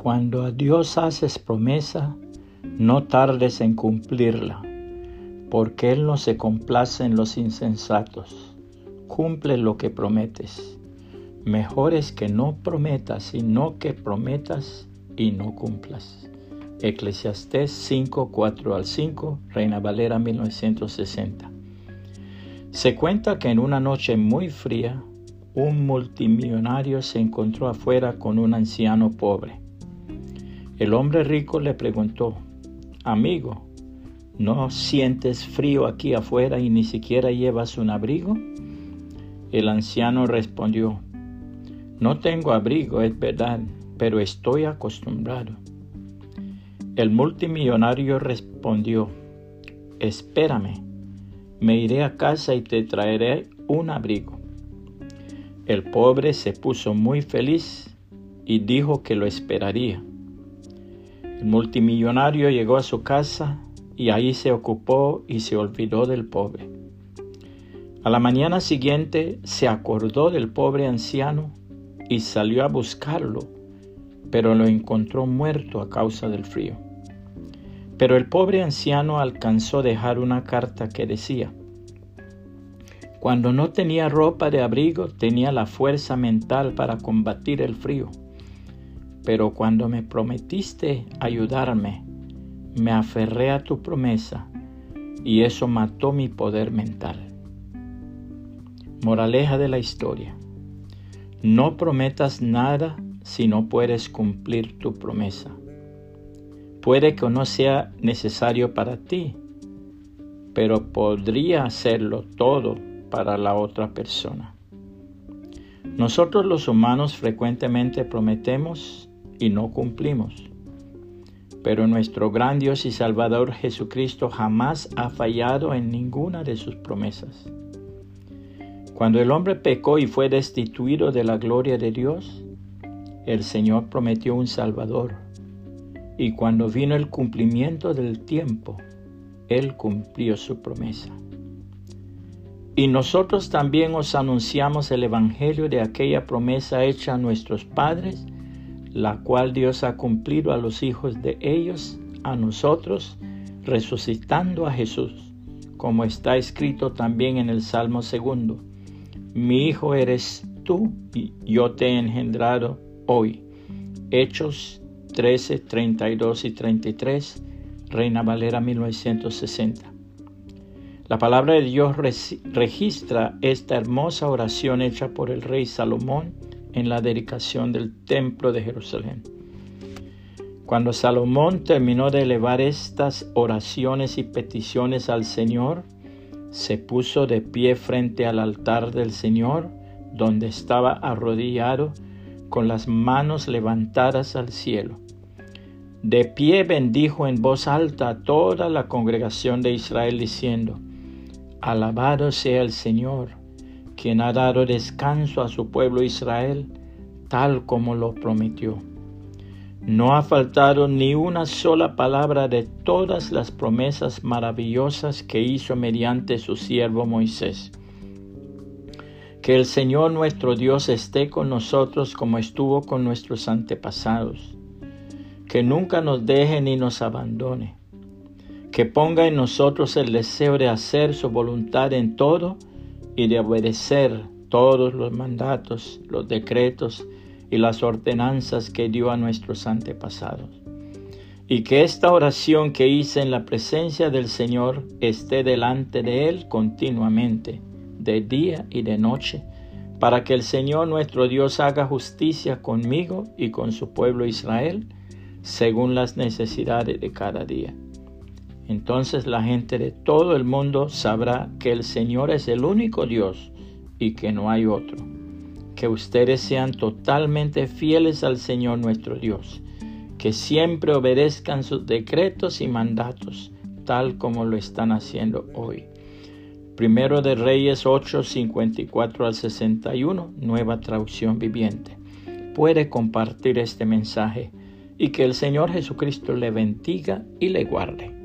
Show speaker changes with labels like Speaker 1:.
Speaker 1: Cuando a Dios haces promesa, no tardes en cumplirla, porque Él no se complace en los insensatos. Cumple lo que prometes. Mejor es que no prometas, sino que prometas y no cumplas. Eclesiastés 5, 4 al 5, Reina Valera 1960. Se cuenta que en una noche muy fría, un multimillonario se encontró afuera con un anciano pobre. El hombre rico le preguntó, Amigo, ¿no sientes frío aquí afuera y ni siquiera llevas un abrigo? El anciano respondió, No tengo abrigo, es verdad, pero estoy acostumbrado. El multimillonario respondió, Espérame, me iré a casa y te traeré un abrigo. El pobre se puso muy feliz y dijo que lo esperaría. El multimillonario llegó a su casa y ahí se ocupó y se olvidó del pobre. A la mañana siguiente se acordó del pobre anciano y salió a buscarlo, pero lo encontró muerto a causa del frío. Pero el pobre anciano alcanzó a dejar una carta que decía, cuando no tenía ropa de abrigo tenía la fuerza mental para combatir el frío pero cuando me prometiste ayudarme, me aferré a tu promesa y eso mató mi poder mental. Moraleja de la historia. No prometas nada si no puedes cumplir tu promesa. Puede que no sea necesario para ti, pero podría hacerlo todo para la otra persona. Nosotros los humanos frecuentemente prometemos y no cumplimos. Pero nuestro gran Dios y Salvador Jesucristo jamás ha fallado en ninguna de sus promesas. Cuando el hombre pecó y fue destituido de la gloria de Dios, el Señor prometió un Salvador. Y cuando vino el cumplimiento del tiempo, Él cumplió su promesa. Y nosotros también os anunciamos el Evangelio de aquella promesa hecha a nuestros padres, la cual Dios ha cumplido a los hijos de ellos, a nosotros, resucitando a Jesús, como está escrito también en el Salmo segundo. Mi hijo eres tú y yo te he engendrado hoy. Hechos 13, 32 y 33, Reina Valera 1960. La palabra de Dios registra esta hermosa oración hecha por el rey Salomón en la dedicación del templo de Jerusalén. Cuando Salomón terminó de elevar estas oraciones y peticiones al Señor, se puso de pie frente al altar del Señor, donde estaba arrodillado con las manos levantadas al cielo. De pie bendijo en voz alta a toda la congregación de Israel diciendo, Alabado sea el Señor, quien ha dado descanso a su pueblo Israel, tal como lo prometió. No ha faltado ni una sola palabra de todas las promesas maravillosas que hizo mediante su siervo Moisés. Que el Señor nuestro Dios esté con nosotros como estuvo con nuestros antepasados. Que nunca nos deje ni nos abandone. Que ponga en nosotros el deseo de hacer su voluntad en todo y de obedecer todos los mandatos, los decretos y las ordenanzas que dio a nuestros antepasados. Y que esta oración que hice en la presencia del Señor esté delante de Él continuamente, de día y de noche, para que el Señor nuestro Dios haga justicia conmigo y con su pueblo Israel, según las necesidades de cada día. Entonces la gente de todo el mundo sabrá que el Señor es el único Dios y que no hay otro. Que ustedes sean totalmente fieles al Señor nuestro Dios, que siempre obedezcan sus decretos y mandatos, tal como lo están haciendo hoy. Primero de Reyes 8, 54 al 61, nueva traducción viviente. Puede compartir este mensaje y que el Señor Jesucristo le bendiga y le guarde.